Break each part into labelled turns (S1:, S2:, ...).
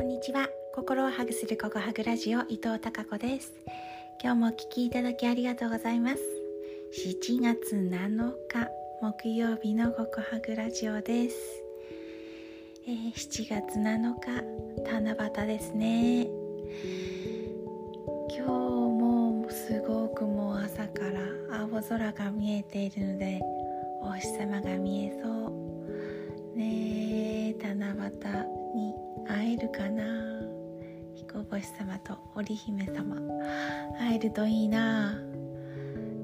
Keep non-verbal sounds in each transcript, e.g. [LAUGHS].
S1: こんにちは。心をハグするココハグラジオ伊藤孝子です。今日もお聞きいただきありがとうございます。7月7日木曜日のココハグラジオです、えー、7月7日七夕ですね。今日もすごくもう朝から青空が見えているのでお日様が見えそう。星様と織姫様。会えるといいな。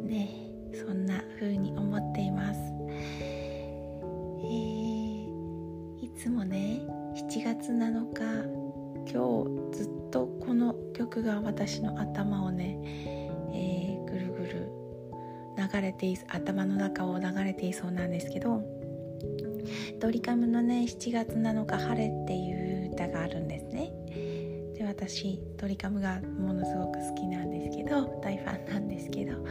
S1: ねそんな風に思っています。えー、いつもね7月7日今日ずっとこの曲が私の頭をね、えー、ぐるぐる流れてい頭の中を流れていそうなんですけどドリカムのね7月7日晴れっていう歌があるんですね。私ドリカムがものすごく好きなんですけど大ファンなんですけど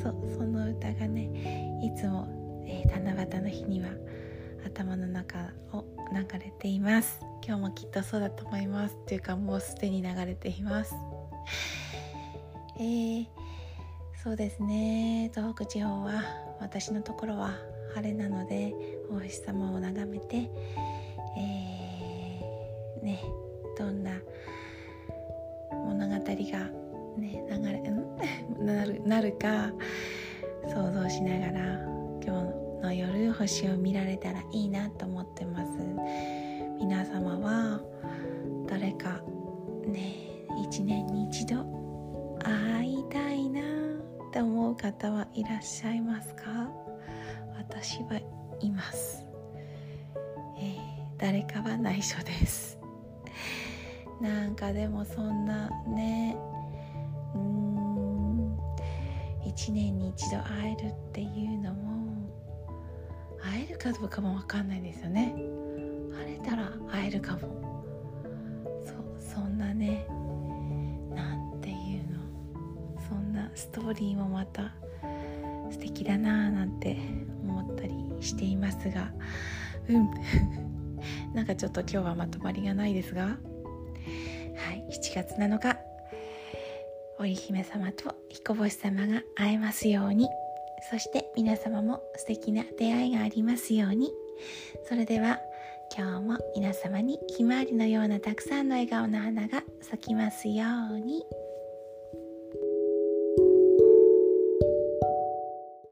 S1: そその歌がねいつも、えー、七夕の日には頭の中を流れています。今日もきっとそうだと思います。っていうかもうすでに流れています。えー、そうですね。東北地方は私のところは晴れなのでお日様を眺めて、えー、ねどんなが、ね、流れ [LAUGHS] なるなるか想像しながら今日の夜星を見られたらいいなと思ってます。皆様は誰かね一年に一度会いたいなって思う方はいらっしゃいますか？私はいます、えー、誰かは内緒です。[LAUGHS] なんかでもそんな1年に一度会えるっていうのも会えるかどうかも分かんないですよね。晴れたら会えるかも。そそんなねなんていうの。そんなストーリーもまた素敵だなあなんて思ったりしていますが。うん。[LAUGHS] なんかちょっと今日はまとまりがないですが。はい7月7日。織姫様と彦星様が会えますようにそして皆様も素敵な出会いがありますようにそれでは今日も皆様にひまわりのようなたくさんの笑顔の花が咲きますように。